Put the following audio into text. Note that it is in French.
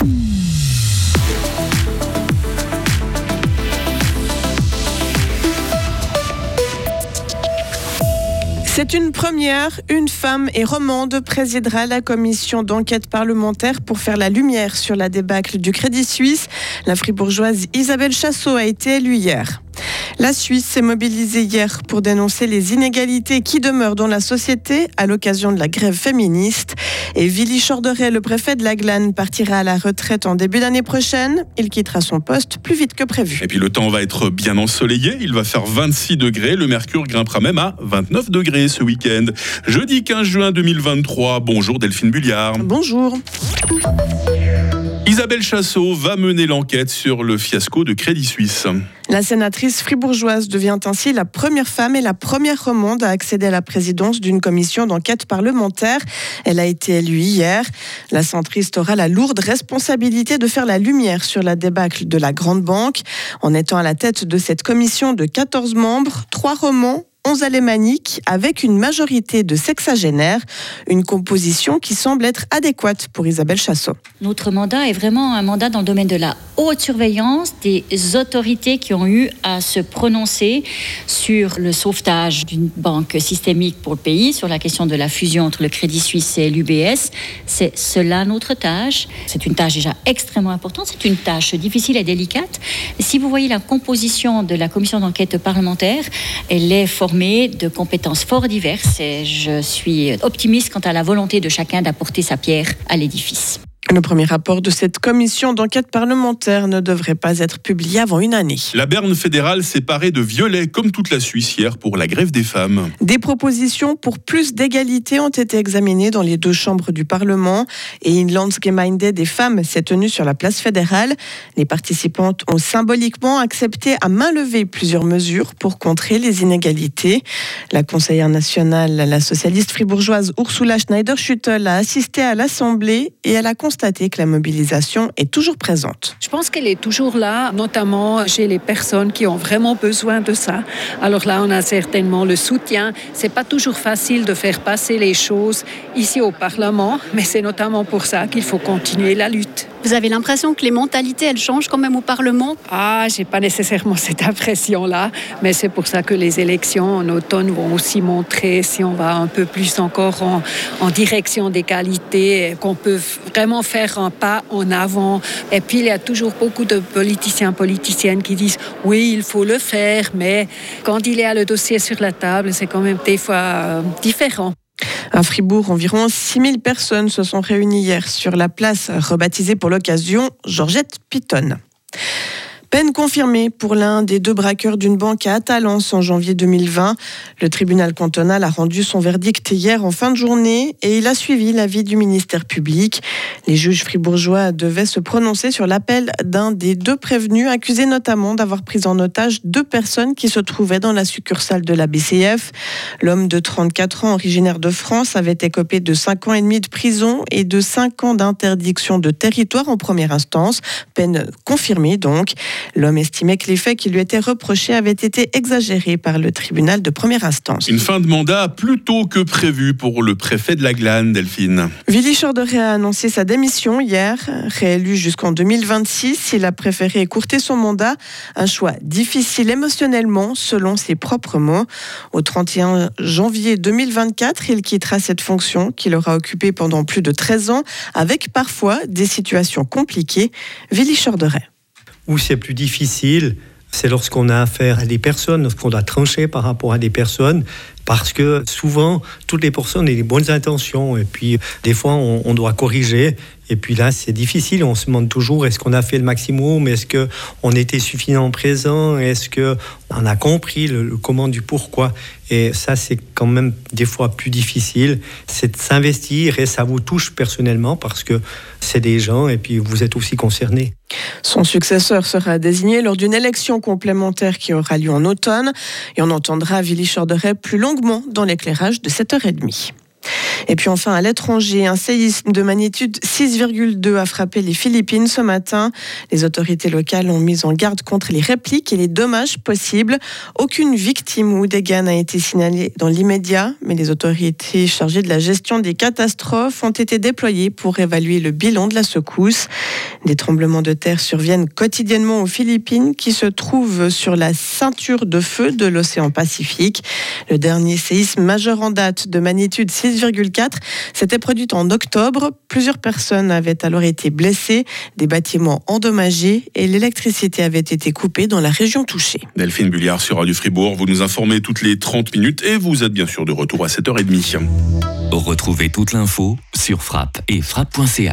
C'est une première. Une femme et romande présidera la commission d'enquête parlementaire pour faire la lumière sur la débâcle du Crédit Suisse. La fribourgeoise Isabelle Chassot a été élue hier. La Suisse s'est mobilisée hier pour dénoncer les inégalités qui demeurent dans la société à l'occasion de la grève féministe. Et Willy Chorderet, le préfet de la Glane, partira à la retraite en début d'année prochaine. Il quittera son poste plus vite que prévu. Et puis le temps va être bien ensoleillé. Il va faire 26 degrés. Le mercure grimpera même à 29 degrés ce week-end. Jeudi 15 juin 2023. Bonjour Delphine Bulliard. Bonjour. Isabelle Chassot va mener l'enquête sur le fiasco de Crédit Suisse. La sénatrice fribourgeoise devient ainsi la première femme et la première romande à accéder à la présidence d'une commission d'enquête parlementaire. Elle a été élue hier. La centriste aura la lourde responsabilité de faire la lumière sur la débâcle de la Grande Banque. En étant à la tête de cette commission de 14 membres, trois romans 11 alémaniques avec une majorité de sexagénaires, une composition qui semble être adéquate pour Isabelle Chassot. Notre mandat est vraiment un mandat dans le domaine de la haute surveillance des autorités qui ont eu à se prononcer sur le sauvetage d'une banque systémique pour le pays, sur la question de la fusion entre le Crédit Suisse et l'UBS. C'est cela notre tâche. C'est une tâche déjà extrêmement importante, c'est une tâche difficile et délicate. Si vous voyez la composition de la commission d'enquête parlementaire, elle est de compétences fort diverses et je suis optimiste quant à la volonté de chacun d'apporter sa pierre à l'édifice. Le premier rapport de cette commission d'enquête parlementaire ne devrait pas être publié avant une année. La Berne fédérale s'est parée de violet, comme toute la Suisse hier, pour la grève des femmes. Des propositions pour plus d'égalité ont été examinées dans les deux chambres du Parlement et une Landsgemeinde des femmes s'est tenue sur la place fédérale. Les participantes ont symboliquement accepté à main levée plusieurs mesures pour contrer les inégalités. La conseillère nationale, la socialiste fribourgeoise Ursula Schneider-Schüttel a assisté à l'Assemblée et elle a constaté que la mobilisation est toujours présente. Je pense qu'elle est toujours là, notamment chez les personnes qui ont vraiment besoin de ça. Alors là, on a certainement le soutien. C'est pas toujours facile de faire passer les choses ici au Parlement, mais c'est notamment pour ça qu'il faut continuer la lutte. Vous avez l'impression que les mentalités, elles changent quand même au Parlement? Ah, j'ai pas nécessairement cette impression-là, mais c'est pour ça que les élections en automne vont aussi montrer si on va un peu plus encore en, direction des qualités, qu'on peut vraiment faire un pas en avant. Et puis, il y a toujours beaucoup de politiciens, politiciennes qui disent oui, il faut le faire, mais quand il y a le dossier sur la table, c'est quand même des fois euh, différent. À Fribourg, environ 6000 personnes se sont réunies hier sur la place rebaptisée pour l'occasion Georgette Piton. Peine confirmée pour l'un des deux braqueurs d'une banque à Talence en janvier 2020. Le tribunal cantonal a rendu son verdict hier en fin de journée et il a suivi l'avis du ministère public. Les juges fribourgeois devaient se prononcer sur l'appel d'un des deux prévenus, accusés notamment d'avoir pris en otage deux personnes qui se trouvaient dans la succursale de la BCF. L'homme de 34 ans, originaire de France, avait écopé de 5 ans et demi de prison et de 5 ans d'interdiction de territoire en première instance. Peine confirmée donc. L'homme estimait que les faits qui lui étaient reprochés avaient été exagérés par le tribunal de première instance. Une fin de mandat plus tôt que prévu pour le préfet de la Glane, Delphine. Willy Chorderet a annoncé sa démission hier. Réélu jusqu'en 2026, il a préféré écourter son mandat. Un choix difficile émotionnellement, selon ses propres mots. Au 31 janvier 2024, il quittera cette fonction qu'il aura occupée pendant plus de 13 ans, avec parfois des situations compliquées. Willy Chorderet où c'est plus difficile, c'est lorsqu'on a affaire à des personnes, lorsqu'on doit trancher par rapport à des personnes, parce que souvent, toutes les personnes ont des bonnes intentions, et puis des fois, on, doit corriger, et puis là, c'est difficile, on se demande toujours, est-ce qu'on a fait le maximum, est-ce qu'on était suffisamment présent, est-ce qu'on a compris le comment du pourquoi, et ça, c'est quand même des fois plus difficile, c'est de s'investir et ça vous touche personnellement parce que c'est des gens et puis vous êtes aussi concernés. Son successeur sera désigné lors d'une élection complémentaire qui aura lieu en automne. Et on entendra Willy Chorderet plus longuement dans l'éclairage de 7h30. Et puis enfin, à l'étranger, un séisme de magnitude 6,2 a frappé les Philippines ce matin. Les autorités locales ont mis en garde contre les répliques et les dommages possibles. Aucune victime ou dégâts n'a été signalée dans l'immédiat, mais les autorités chargées de la gestion des catastrophes ont été déployées pour évaluer le bilan de la secousse. Des tremblements de terre surviennent quotidiennement aux Philippines qui se trouvent sur la ceinture de feu de l'océan Pacifique. Le dernier séisme majeur en date de magnitude 6,4 s'était produit en octobre. Plusieurs personnes avaient alors été blessées, des bâtiments endommagés et l'électricité avait été coupée dans la région touchée. Delphine Bulliard sur Radio Fribourg, vous nous informez toutes les 30 minutes et vous êtes bien sûr de retour à 7h30. Retrouvez toute l'info sur frappe et frappe.ch.